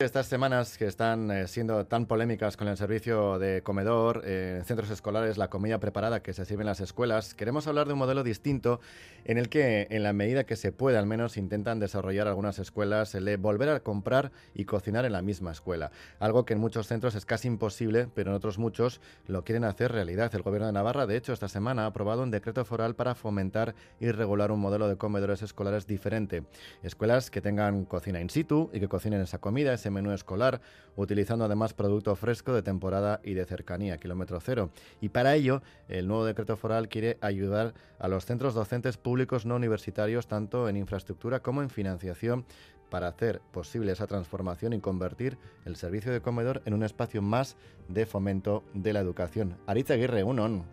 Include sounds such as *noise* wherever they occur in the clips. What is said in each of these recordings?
Estas semanas que están eh, siendo tan polémicas con el servicio de comedor eh, en centros escolares, la comida preparada que se sirve en las escuelas, queremos hablar de un modelo distinto en el que, en la medida que se puede, al menos intentan desarrollar algunas escuelas el de volver a comprar y cocinar en la misma escuela. Algo que en muchos centros es casi imposible, pero en otros muchos lo quieren hacer realidad. El Gobierno de Navarra, de hecho, esta semana ha aprobado un decreto foral para fomentar y regular un modelo de comedores escolares diferente. Escuelas que tengan cocina in situ y que cocinen esa comida, ese menú escolar, utilizando además producto fresco de temporada y de cercanía, kilómetro cero. Y para ello, el nuevo decreto foral quiere ayudar a los centros docentes públicos no universitarios, tanto en infraestructura como en financiación, para hacer posible esa transformación y convertir el servicio de comedor en un espacio más de fomento de la educación. Aritz Aguirre, UNON.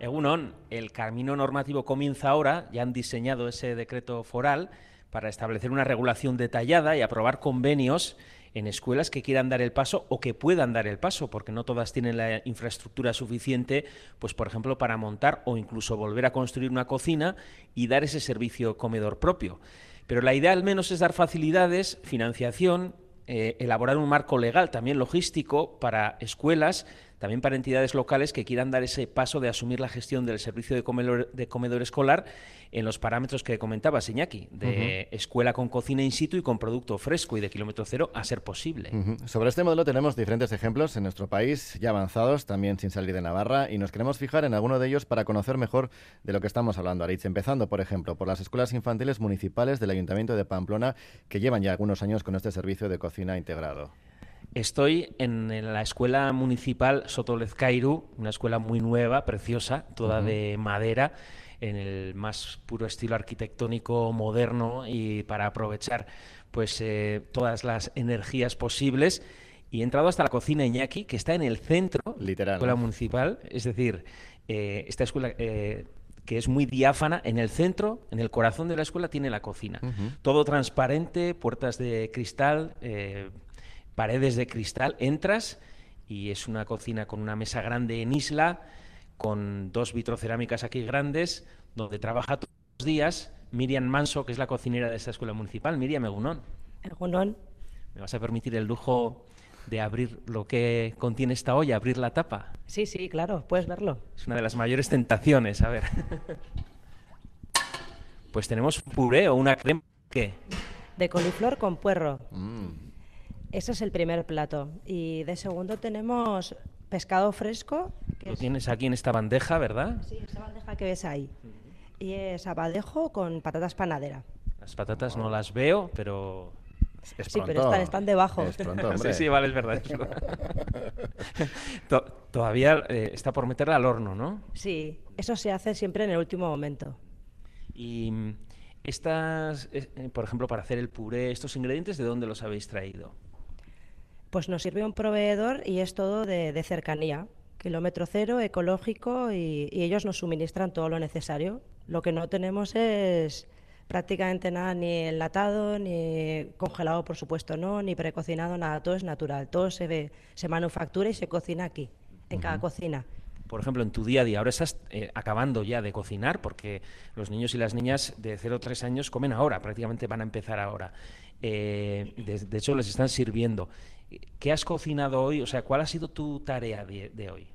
Egunon, el camino normativo comienza ahora, ya han diseñado ese decreto foral para establecer una regulación detallada y aprobar convenios en escuelas que quieran dar el paso o que puedan dar el paso, porque no todas tienen la infraestructura suficiente, pues por ejemplo, para montar o incluso volver a construir una cocina y dar ese servicio comedor propio. Pero la idea al menos es dar facilidades, financiación, eh, elaborar un marco legal, también logístico, para escuelas también para entidades locales que quieran dar ese paso de asumir la gestión del servicio de comedor, de comedor escolar en los parámetros que comentaba Iñaki, de escuela con cocina in situ y con producto fresco y de kilómetro cero a ser posible. Sobre este modelo tenemos diferentes ejemplos en nuestro país, ya avanzados, también sin salir de Navarra, y nos queremos fijar en alguno de ellos para conocer mejor de lo que estamos hablando, Aritz. Empezando, por ejemplo, por las escuelas infantiles municipales del Ayuntamiento de Pamplona, que llevan ya algunos años con este servicio de cocina integrado. Estoy en, la escuela municipal Sotolezcairu, una escuela muy nueva, preciosa, toda de madera, en el más puro estilo arquitectónico moderno y para aprovechar pues eh, todas las energías posibles. Y he entrado hasta la cocina Iñaki, que está en el centro de la escuela municipal, es decir, eh, esta escuela eh, que es muy diáfana, en el centro, en el corazón de la escuela, tiene la cocina. Todo transparente, puertas de cristal, paredes de cristal, entras y es una cocina con una mesa grande en isla, con dos vitrocerámicas aquí grandes, donde trabaja todos los días Miriam Manso, que es la cocinera de esta escuela municipal. Miriam Egunón. Egunón. ¿Me vas a permitir el lujo de abrir lo que contiene esta olla, abrir la tapa? Sí, sí, claro, puedes verlo. Es una de las mayores tentaciones, a ver. pues tenemos puré o una crema. ¿Qué? De coliflor con puerro. Mm. Ese es el primer plato. Y de segundo tenemos pescado fresco. Lo tienes aquí en esta bandeja, ¿verdad? Sí, esta bandeja que ves ahí. Y es abadejo con patatas panadera. Las patatas no las veo, pero sí, pero están, debajo. *laughs* sí, sí, vale, es verdad. *laughs* todavía eh, está por meterla al horno, ¿no? Sí, eso se hace siempre en el último momento. Y mm, estas, eh, por ejemplo, para hacer el puré, estos ingredientes, ¿de dónde los habéis traído? Pues nos sirve un proveedor y es todo de, cercanía, kilómetro cero, ecológico y, ellos nos suministran todo lo necesario. Lo que no tenemos es prácticamente nada ni enlatado, ni congelado, por supuesto, no, ni precocinado, nada, todo es natural, todo se, ve, se manufactura y se cocina aquí, en cada cocina por ejemplo, en tu día a día, ahora estás eh, acabando ya de cocinar porque los niños y las niñas de 0 a 3 años comen ahora, prácticamente van a empezar ahora. Eh, de, hecho, les están sirviendo. ¿Qué has cocinado hoy? O sea, ¿cuál ha sido tu tarea de, hoy?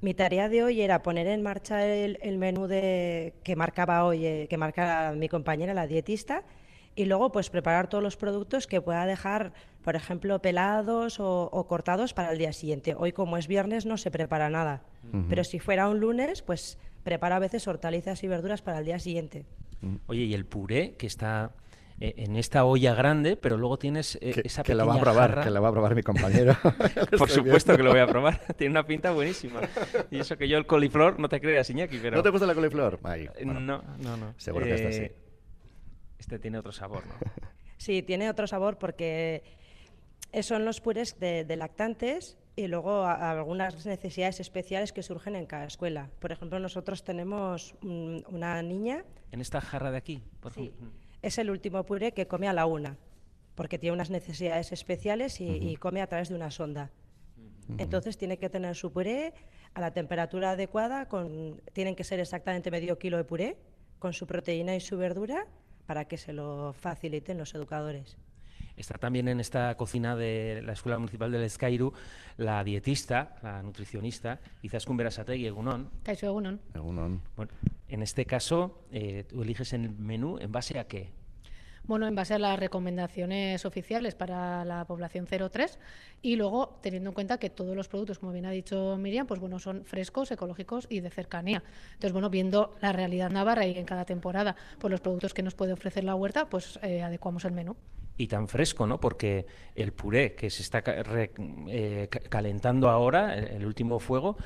Mi tarea de hoy era poner en marcha el, menú de, que marcaba hoy, eh, que marca mi compañera, la dietista, y luego pues preparar todos los productos que pueda dejar, por ejemplo, pelados o, cortados para el día siguiente. Hoy como es viernes no se prepara nada, pero si fuera un lunes, pues prepara a veces hortalizas y verduras para el día siguiente. Oye, ¿y el puré que está eh, en esta olla grande, pero luego tienes eh, esa que pequeña la va a probar, Que la va a probar mi compañero. *laughs* *laughs* Por supuesto que lo voy a probar. *laughs* Tiene una pinta buenísima. Y eso que yo el coliflor, no te creas, Iñaki, pero... ¿No te gusta la coliflor? Eh, no, no, no. Seguro que este sí. Este tiene otro sabor, ¿no? Sí, tiene otro sabor porque son los purés de, lactantes y luego algunas necesidades especiales que surgen en cada escuela. Por ejemplo, nosotros tenemos una niña... ¿En esta jarra de aquí? Por sí es el último puré que come a la una, porque tiene unas necesidades especiales y, come a través de una sonda. Entonces tiene que tener su puré a la temperatura adecuada, con, tienen que ser exactamente medio kilo de puré, con su proteína y su verdura, para que se lo faciliten los educadores. Está también en esta cocina de la Escuela Municipal del Escairu la dietista, la nutricionista, Izaskun Berasategui Egunon. Caixo Egunon. Egunon. Bueno, en este caso, eh, tú eliges el menú en base a qué? Bueno, en base a las recomendaciones oficiales para la población 03 y luego teniendo en cuenta que todos los productos, como bien ha dicho Miriam, pues bueno, son frescos, ecológicos y de cercanía. Entonces, bueno, viendo la realidad navarra y en cada temporada, pues los productos que nos puede ofrecer la huerta, pues eh, adecuamos el menú y tan fresco, ¿no? Porque el puré que se está eh, calentando ahora, el último fuego,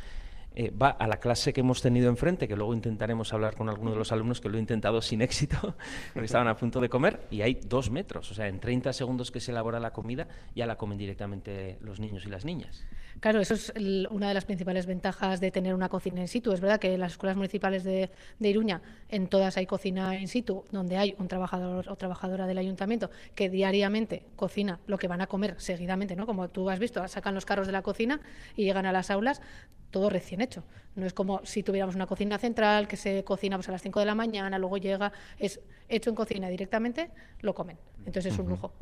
eh, va a la clase que hemos tenido enfrente, que luego intentaremos hablar con alguno de los alumnos que lo he intentado sin éxito, *laughs* porque estaban a punto de comer, y hay dos metros. O sea, en 30 segundos que se elabora la comida, ya la comen directamente los niños y las niñas. Claro, eso es una de las principales ventajas de tener una cocina in situ. Es verdad que en las escuelas municipales de, de, Iruña, en todas hay cocina in situ, donde hay un trabajador o trabajadora del ayuntamiento que diariamente cocina lo que van a comer seguidamente, ¿no? Como tú has visto, sacan los carros de la cocina y llegan a las aulas todo recién hecho. No es como si tuviéramos una cocina central que se cocina pues, a las 5 de la mañana, luego llega, es hecho en cocina directamente, lo comen. Entonces es un lujo.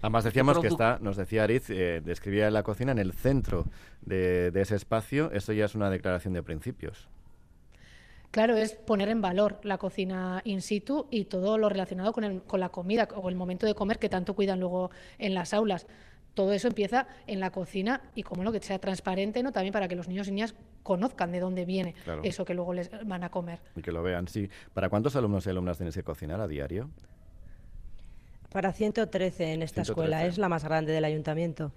Además decíamos que está, nos decía Ariz, eh, describía la cocina en el centro de, ese espacio. Eso ya es una declaración de principios. Claro, es poner en valor la cocina in situ y todo lo relacionado con, con la comida o el momento de comer que tanto cuidan luego en las aulas todo eso empieza en la cocina y como lo que sea transparente, ¿no? También para que los niños y niñas conozcan de dónde viene eso que luego les van a comer. Y que lo vean, sí. ¿Para cuántos alumnos y alumnas tienes que cocinar a diario? Para 113 en esta escuela, es la más grande del ayuntamiento.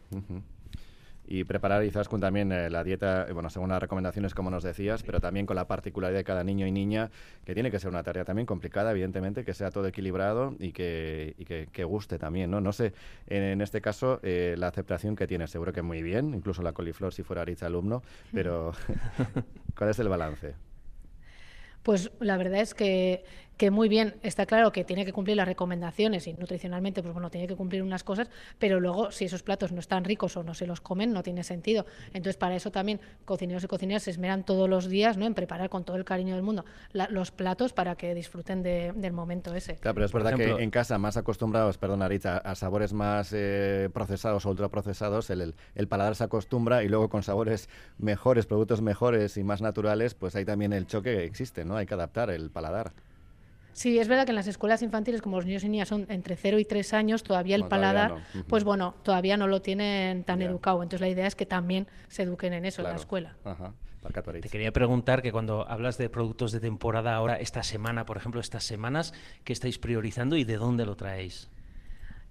Y preparar quizás con también eh, la dieta, eh, bueno, según las recomendaciones como nos decías, pero también con la particularidad de cada niño y niña, que tiene que ser una tarea también complicada, evidentemente, que sea todo equilibrado y que, y que, guste también, ¿no? No sé, en, este caso, eh, la aceptación que tiene, seguro que muy bien, incluso la coliflor si fuera Aritz alumno, pero *laughs* *laughs* ¿cuál es el balance? Pues la verdad es que que muy bien, está claro que tiene que cumplir las recomendaciones y nutricionalmente, pues bueno, tiene que cumplir unas cosas, pero luego si esos platos no están ricos o no se los comen, no tiene sentido. Entonces, para eso también cocineros y cocineras se esmeran todos los días ¿no? en preparar con todo el cariño del mundo los platos para que disfruten del momento ese. Claro, pero es verdad que en casa, más acostumbrados, perdón, Arita, a sabores más eh, procesados o ultraprocesados, el, el paladar se acostumbra y luego con sabores mejores, productos mejores y más naturales, pues hay también el choque que existe, ¿no? Hay que adaptar el paladar. Sí, es verdad que en las escuelas infantiles, como los niños y niñas son entre 0 y 3 años, todavía el paladar, pues bueno, todavía no lo tienen tan educado. Entonces la idea es que también se eduquen en eso en la escuela. Te quería preguntar que cuando hablas de productos de temporada ahora, esta semana, por ejemplo, estas semanas, ¿qué estáis priorizando y de dónde lo traéis?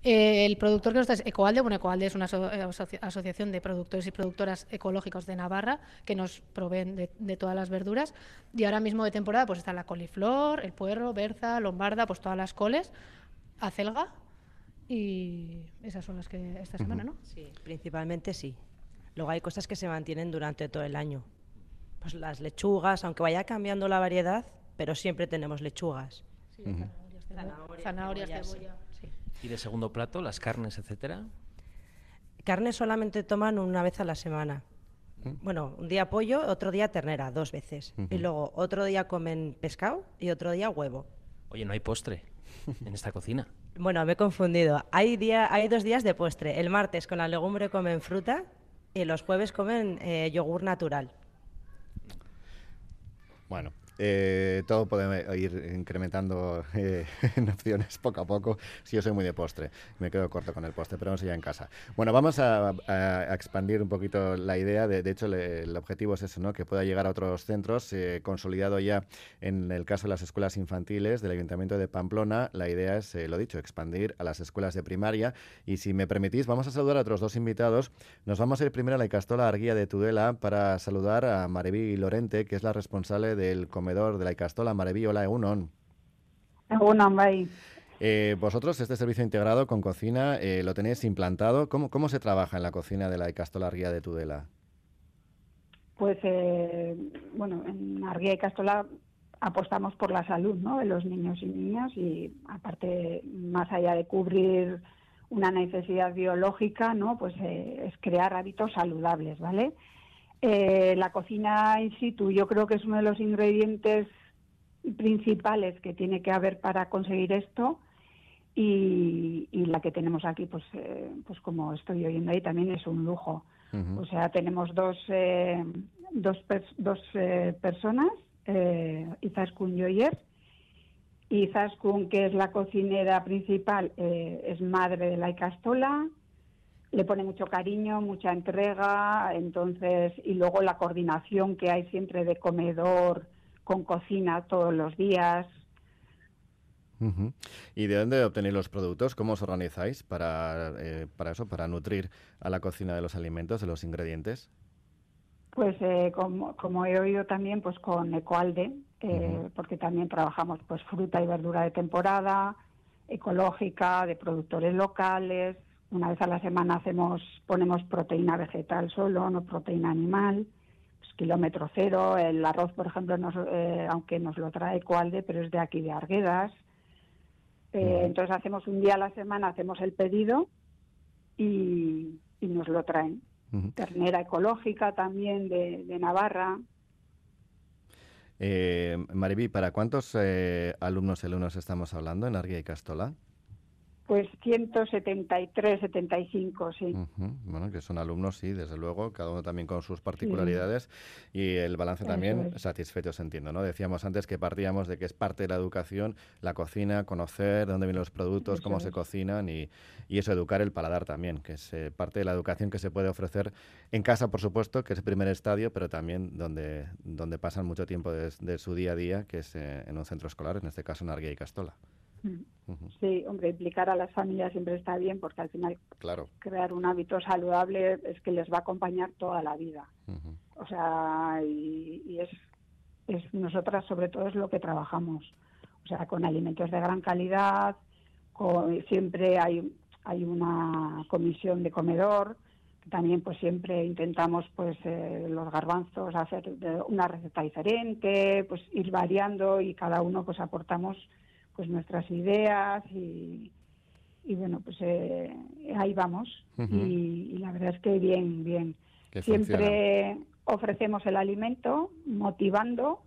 Eh, el productor que nos está es Ecoalde. Bueno, Ecoalde es una eh, asociación de productores y productoras ecológicos de Navarra que nos proveen de, todas las verduras. Y ahora mismo de temporada pues está la coliflor, el puerro, berza, lombarda, pues todas las coles, acelga y esas son las que esta semana, ¿no? Sí, principalmente sí. Luego hay cosas que se mantienen durante todo el año. Pues las lechugas, aunque vaya cambiando la variedad, pero siempre tenemos lechugas. Sí, zanahorias, cebolla. ¿Y de segundo plato, las carnes, etcétera? Carnes solamente toman una vez a la semana. Bueno, un día pollo, otro día ternera, dos veces. Y luego otro día comen pescado y otro día huevo. Oye, no hay postre en esta cocina. Bueno, me he confundido. Hay, día, hay dos días de postre. El martes con la legumbre comen fruta y los jueves comen eh, yogur natural. Bueno, eh, todo puede ir incrementando eh, *laughs* en opciones poco a poco. Si yo soy muy de postre, me quedo corto con el postre, pero sé ya en casa. Bueno, vamos a, expandir un poquito la idea. De, hecho, el objetivo es eso, ¿no? que pueda llegar a otros centros. Eh, consolidado ya en el caso de las escuelas infantiles del Ayuntamiento de Pamplona, la idea es, lo dicho, expandir a las escuelas de primaria. Y si me permitís, vamos a saludar a otros dos invitados. Nos vamos a ir primero a la Icastola Arguía de Tudela para saludar a Mareví Lorente, que es la responsable del comedor de la Icastola, Mareví, hola, Egunon. Egunon, bye. Eh, vosotros, este servicio integrado con cocina, eh, lo tenéis implantado. ¿Cómo, ¿Cómo se trabaja en la cocina de la Icastola Arguía de Tudela? Pues, eh, bueno, en Arguía y Castola apostamos por la salud ¿no? de los niños y niñas y aparte, más allá de cubrir una necesidad biológica, ¿no? Pues es crear hábitos saludables, ¿vale? Eh, la cocina in situ yo creo que es uno de los ingredientes principales que tiene que haber para conseguir esto. Y, la que tenemos aquí, pues, eh, pues como estoy oyendo ahí, también es un lujo. O sea, tenemos dos, eh, dos, dos eh, personas, eh, Izaskun Joyer, y Izaskun, que es la cocinera principal, es madre de la Icastola, le pone mucho cariño, mucha entrega, entonces, y luego la coordinación que hay siempre de comedor con cocina todos los días, ¿Y de dónde obtenéis los productos? ¿Cómo os organizáis para, eh, para eso, para nutrir a la cocina de los alimentos, de los ingredientes? Pues eh, como, he oído también, pues con Ecoalde, eh, porque también trabajamos pues fruta y verdura de temporada, ecológica, de productores locales. Una vez a la semana hacemos, ponemos proteína vegetal solo, no proteína animal. Pues, kilómetro cero, el arroz, por ejemplo, aunque nos lo trae Ecoalde, pero es de aquí de Arguedas. Eh, entonces hacemos un día a la semana, hacemos el pedido y, nos lo traen. Ternera ecológica también de, Navarra. Eh, Mariví, ¿para cuántos eh, alumnos y alumnos estamos hablando en Arguía y Castola? Pues 173, 75, sí. Bueno, que son alumnos, sí, desde luego, cada uno también con sus particularidades y el balance también satisfechos, entiendo, ¿no? Decíamos antes que partíamos de que es parte de la educación, la cocina, conocer dónde vienen los productos, cómo se cocinan y, y, eso, educar el paladar también, que es eh, parte de la educación que se puede ofrecer en casa, por supuesto, que es el primer estadio, pero también donde, donde pasan mucho tiempo de, su día a día, que es eh, en un centro escolar, en este caso en Arguía y Castola. Sí, hombre, implicar a las familias siempre está bien porque al final claro. crear un hábito saludable es que les va a acompañar toda la vida. O sea, y, es, es nosotras sobre todo es lo que trabajamos. O sea, con alimentos de gran calidad, con, siempre hay, hay una comisión de comedor, también pues siempre intentamos pues eh, los garbanzos hacer una receta diferente, pues ir variando y cada uno pues aportamos pues nuestras ideas y, bueno, pues eh, ahí vamos. y, la verdad es que bien, bien. Siempre ofrecemos el alimento motivando,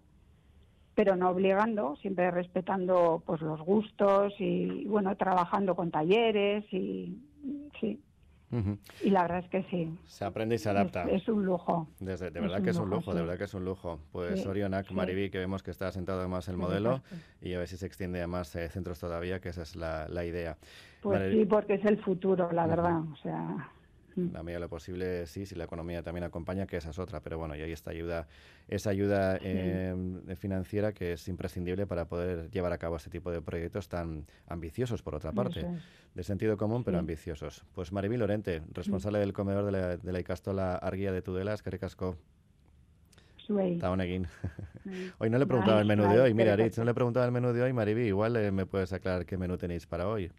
pero no obligando, siempre respetando pues los gustos y bueno, trabajando con talleres y sí. Y la verdad es que sí. Se aprende y se adapta. Es, un lujo. Desde, de verdad que es un lujo, de verdad que es un lujo. Pues sí, Orionac, Mariví, que vemos que está sentado además el modelo y a ver si se extiende a más eh, centros todavía, que esa es la, la idea. Pues sí, porque es el futuro, la verdad. O sea, la medida de lo posible, sí, si la economía también acompaña, que esa es otra. Pero bueno, y ahí está ayuda, esa ayuda em, financiera que es imprescindible para poder llevar a cabo este tipo de proyectos tan ambiciosos, por otra parte, de sentido común, pero ambiciosos. Pues Maribí Lorente, responsable del comedor de la, de la Icastola Arguía de Tudela, que recasco. *laughs* Hoy no le he preguntado el menú de hoy. Mira, Rich, no le he preguntado el menú de hoy, Mariby. Igual eh, me puedes aclarar qué menú tenéis para hoy.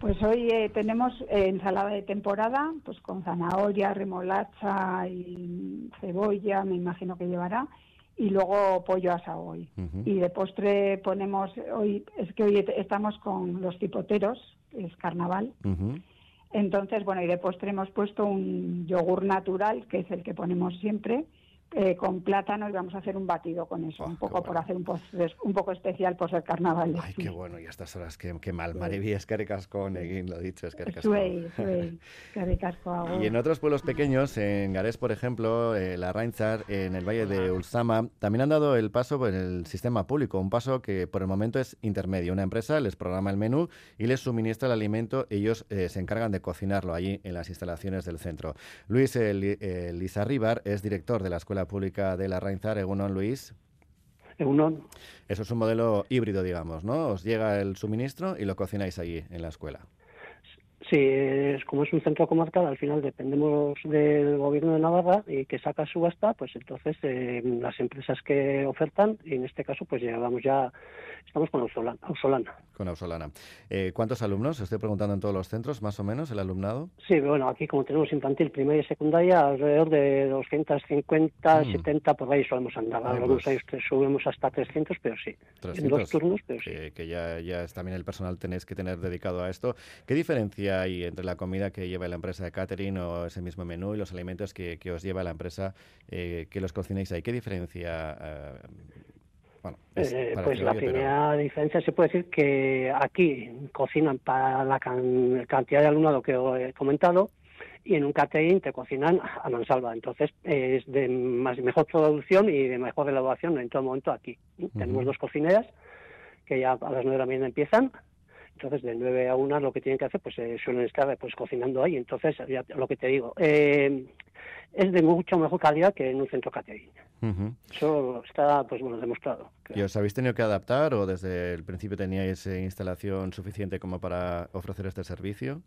Pues hoy eh, tenemos eh, ensalada de temporada, pues con zanahoria, remolacha y cebolla, me imagino que llevará, y luego pollo asado hoy. Y de postre ponemos, hoy es que hoy estamos con los tipoteros, es carnaval. Entonces, bueno, y de postre hemos puesto un yogur natural, que es el que ponemos siempre, eh, con plátano y vamos a hacer un batido con eso, un poco por hacer un, un poco especial por ser carnaval. Ay, qué bueno, y a estas horas, qué, qué mal. Mariví, es con Neguín, lo dicho, es Y en otros pueblos pequeños, en Garés, por ejemplo, eh, la Reinzar, en el Valle de Ulsama, también han dado el paso por el sistema público, un paso que por el momento es intermedio. Una empresa les programa el menú y les suministra el alimento, ellos eh, se encargan de cocinarlo allí en las instalaciones del centro. Luis Lizarribar es director de la Escuela Pública de la Rainzar, Egunon Luis. Egunon. Eso es un modelo híbrido, digamos, ¿no? Os llega el suministro y lo cocináis allí en la escuela. Sí, es, como es un centro comarcal, al final dependemos del gobierno de Navarra y que saca subasta, pues entonces eh, las empresas que ofertan, y en este caso pues llevamos ya, estamos con Ausolana. Con Ausolana. Eh, ¿Cuántos alumnos? Estoy preguntando en todos los centros, más o menos, el alumnado. Sí, bueno, aquí como tenemos infantil, primaria y secundaria, alrededor de 250, 70 mm. por ahí solemos andar. Algunos pues años subimos hasta 300, pero sí. En dos turnos, pero sí. Que, ya, ya es también el personal tenéis que tener dedicado a esto. ¿Qué diferencia hay entre la comida que lleva la empresa de catering o ese mismo menú y los alimentos que, os lleva la empresa eh, que los cocinéis ahí? ¿Qué diferencia? Eh, Eh, pues la primera diferencia se puede decir que aquí cocinan para la cantidad de alumnado que he comentado y en un catering te cocinan a mansalva. Entonces es de más, mejor producción y de mejor elaboración en todo momento aquí. Tenemos dos cocineras que ya a las nueve de la mañana empiezan entonces, de 9 a 1 lo que tienen que hacer, pues eh, suelen estar pues cocinando ahí. Entonces, ya, lo que te digo, eh, es de mucho mejor calidad que en un centro catering. Eso está, pues bueno, demostrado. ¿Y os habéis tenido que adaptar o desde el principio teníais eh, instalación suficiente como para ofrecer este servicio?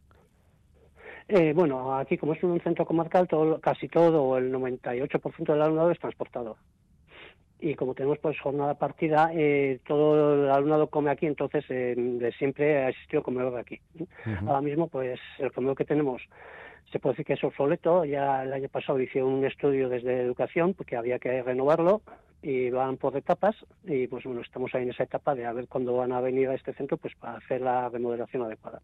bueno, aquí como es un centro comarcal, todo, casi todo, el 98% del alumnado es transportado y como tenemos pues jornada partida, eh, todo el alumnado come aquí, entonces eh, siempre ha existido comedor aquí. Ahora mismo pues el comedor que tenemos se puede decir que es obsoleto, ya el año pasado hice un estudio desde educación porque había que renovarlo y van por etapas y pues bueno, estamos ahí en esa etapa de a ver cuándo van a venir a este centro pues para hacer la remodelación adecuada.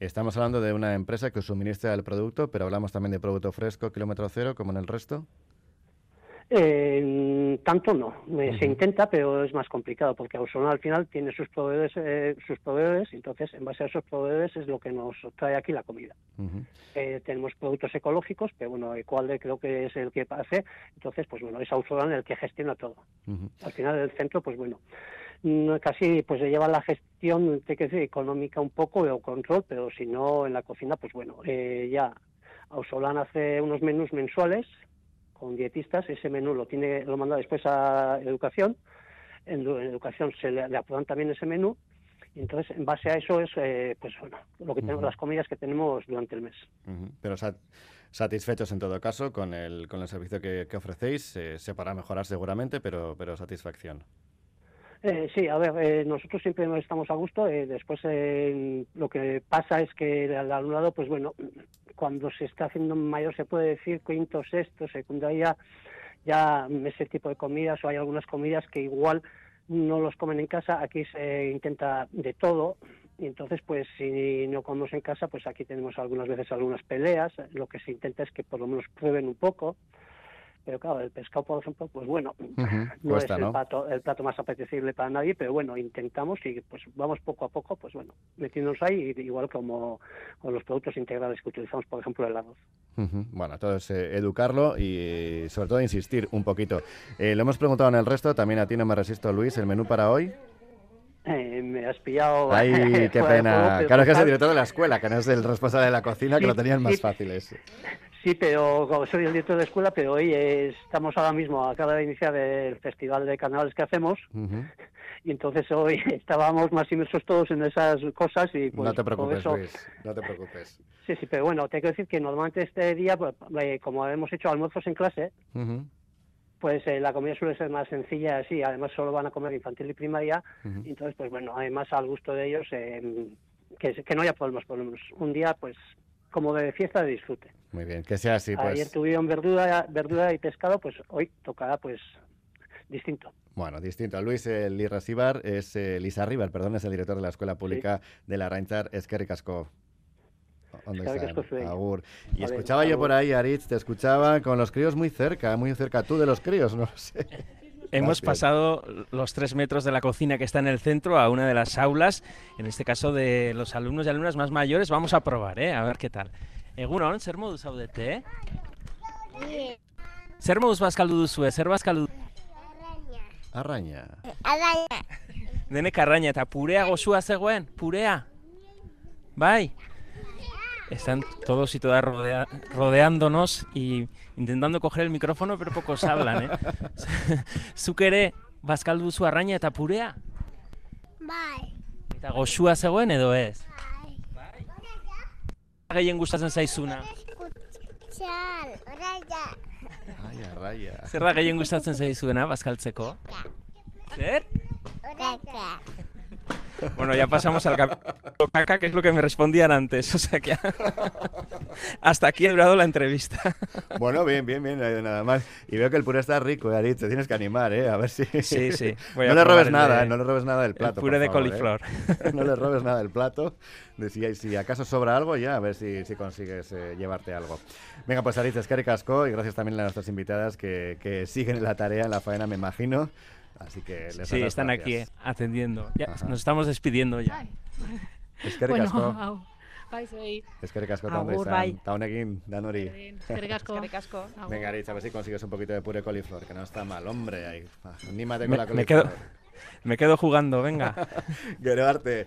Estamos hablando de una empresa que suministra el producto, pero hablamos también de producto fresco, kilómetro cero, como en el resto. Eh, tanto no, eh, se intenta, pero es más complicado porque Ausona al final tiene sus proveedores, eh, sus proveedores, entonces en base a esos proveedores es lo que nos trae aquí la comida. Eh, tenemos productos ecológicos, pero bueno, cuál creo que es el que hace, entonces pues bueno, es Ausona el que gestiona todo. Al final el centro, pues bueno, casi pues se lleva la gestión, que decir, económica un poco o control, pero si no en la cocina, pues bueno, ya Ausolan hace unos menús mensuales con dietistas, ese menú lo tiene lo manda después a educación, en, educación se le, aprueban también ese menú y entonces en base a eso es eh, pues bueno, lo que tenemos las comidas que tenemos durante el mes. Pero satisfechos en todo caso con el con el servicio que, ofrecéis, eh, se para mejorar seguramente, pero pero satisfacción. Eh, sí, a ver, eh, nosotros siempre estamos a gusto. Eh, después lo que pasa es que el alumnado, pues bueno, cuando se está haciendo mayor se puede decir quinto, sexto, secundaria, ya ese tipo de comidas o hay algunas comidas que igual no los comen en casa. Aquí se intenta de todo y entonces pues si no comemos en casa, pues aquí tenemos algunas veces algunas peleas. Lo que se intenta es que por lo menos prueben un poco pero claro, el pescado, por ejemplo, pues bueno, *laughs* no es el, Plato, el plato más apetecible para nadie, pero bueno, intentamos y pues vamos poco a poco, pues bueno, metiéndonos ahí, igual como con los productos integrales que utilizamos, por ejemplo, el arroz. Bueno, todo es eh, educarlo y sobre todo insistir un poquito. Eh, lo hemos preguntado en el resto, también a ti no me resisto, Luis, el menú para hoy. Eh, me has pillado. *laughs* Ay, qué pena. claro, que es el director de la escuela, que no es el responsable de la cocina, que lo tenían más fáciles. Sí, pero como soy el director de escuela, pero hoy estamos ahora mismo, acaba de iniciar el festival de canales que hacemos. *laughs* Y entonces hoy *laughs* estábamos más inmersos todos en esas cosas y pues, No te preocupes, Luis, no te preocupes. Sí, sí, pero bueno, tengo que decir que normalmente este día, pues, eh, como hemos hecho almuerzos en clase, pues eh, la comida suele ser más sencilla así, además solo van a comer infantil y primaria, y entonces pues bueno, además al gusto de ellos, eh, que, que no haya problemas, por lo menos un día pues como de fiesta de disfrute. Muy bien, que sea así. Pues... Ayer tuvieron verdura, verdura y pescado, pues hoy tocará pues distinto. Bueno, distinto. Luis Lirasibar es eh, Lisa Ribar, perdón, es el director de la Escuela Pública de la Reintar Esquerri Casco. Agur. Y escuchaba yo por ahí, Aritz, te escuchaba con los críos muy cerca, muy cerca tú de los críos, no sé. *laughs* Hemos pasado los tres metros de la cocina que está en el centro a una de las aulas, en este caso de los alumnos y alumnas más mayores. Vamos a probar, ¿eh? A ver qué tal. Egunon, zer moduz zaudete? Zer moduz bazkaldu duzue, zer bazkaldu... Arraña. Arraña. Denek arraña, eta purea gozua zegoen, purea. Bai. Están todos y todas rodeándonos y intentando coger el micrófono, pero pocos hablan, ¿eh? *laughs* Zuk ere, bazkaldu zu arraina eta purea? Bai. Eta goxua zegoen edo ez? Bai. Gehien gustatzen zaizuna? Txal, oraia. Ai, arraia. Zer da gehien gustatzen zaizuena, bazkaltzeko? Zer? Oraia. Bueno, ya pasamos al capítulo caca, que es lo que me respondían antes. O sea que *laughs* hasta aquí ha durado la entrevista. Bueno, bien, bien, bien, nada más. Y veo que el puré está rico, Arit, te tienes que animar, ¿eh? A ver si... Sí, sí. *laughs* no le robes nada, no le robes nada del plato. El puré de ¿eh? coliflor. *laughs* no le robes nada del plato. Si, si acaso sobra algo, ya a ver si, si consigues eh, llevarte algo. Venga, pues Arit, es casco y gracias también a nuestras invitadas que, que siguen la tarea, en la faena, me imagino. Así que les Sí, están aquí gracias. eh, atendiendo. Ya, nos estamos despidiendo ya. Ai. Eskerrik Bueno, asko. hau. Bai, zuei. Eskerrik asko Agur, izan. Eta honekin, danori. Berdin, Eskerrik asko. Eskerrik asko. Agur. Venga, Aritz, a ver si consigues un poquito de puré coliflor, que no está mal, hombre. Ahí. va, Anímate con Me- la me coliflor. quedo- Me quedo jugando, venga. *laughs* Gero arte.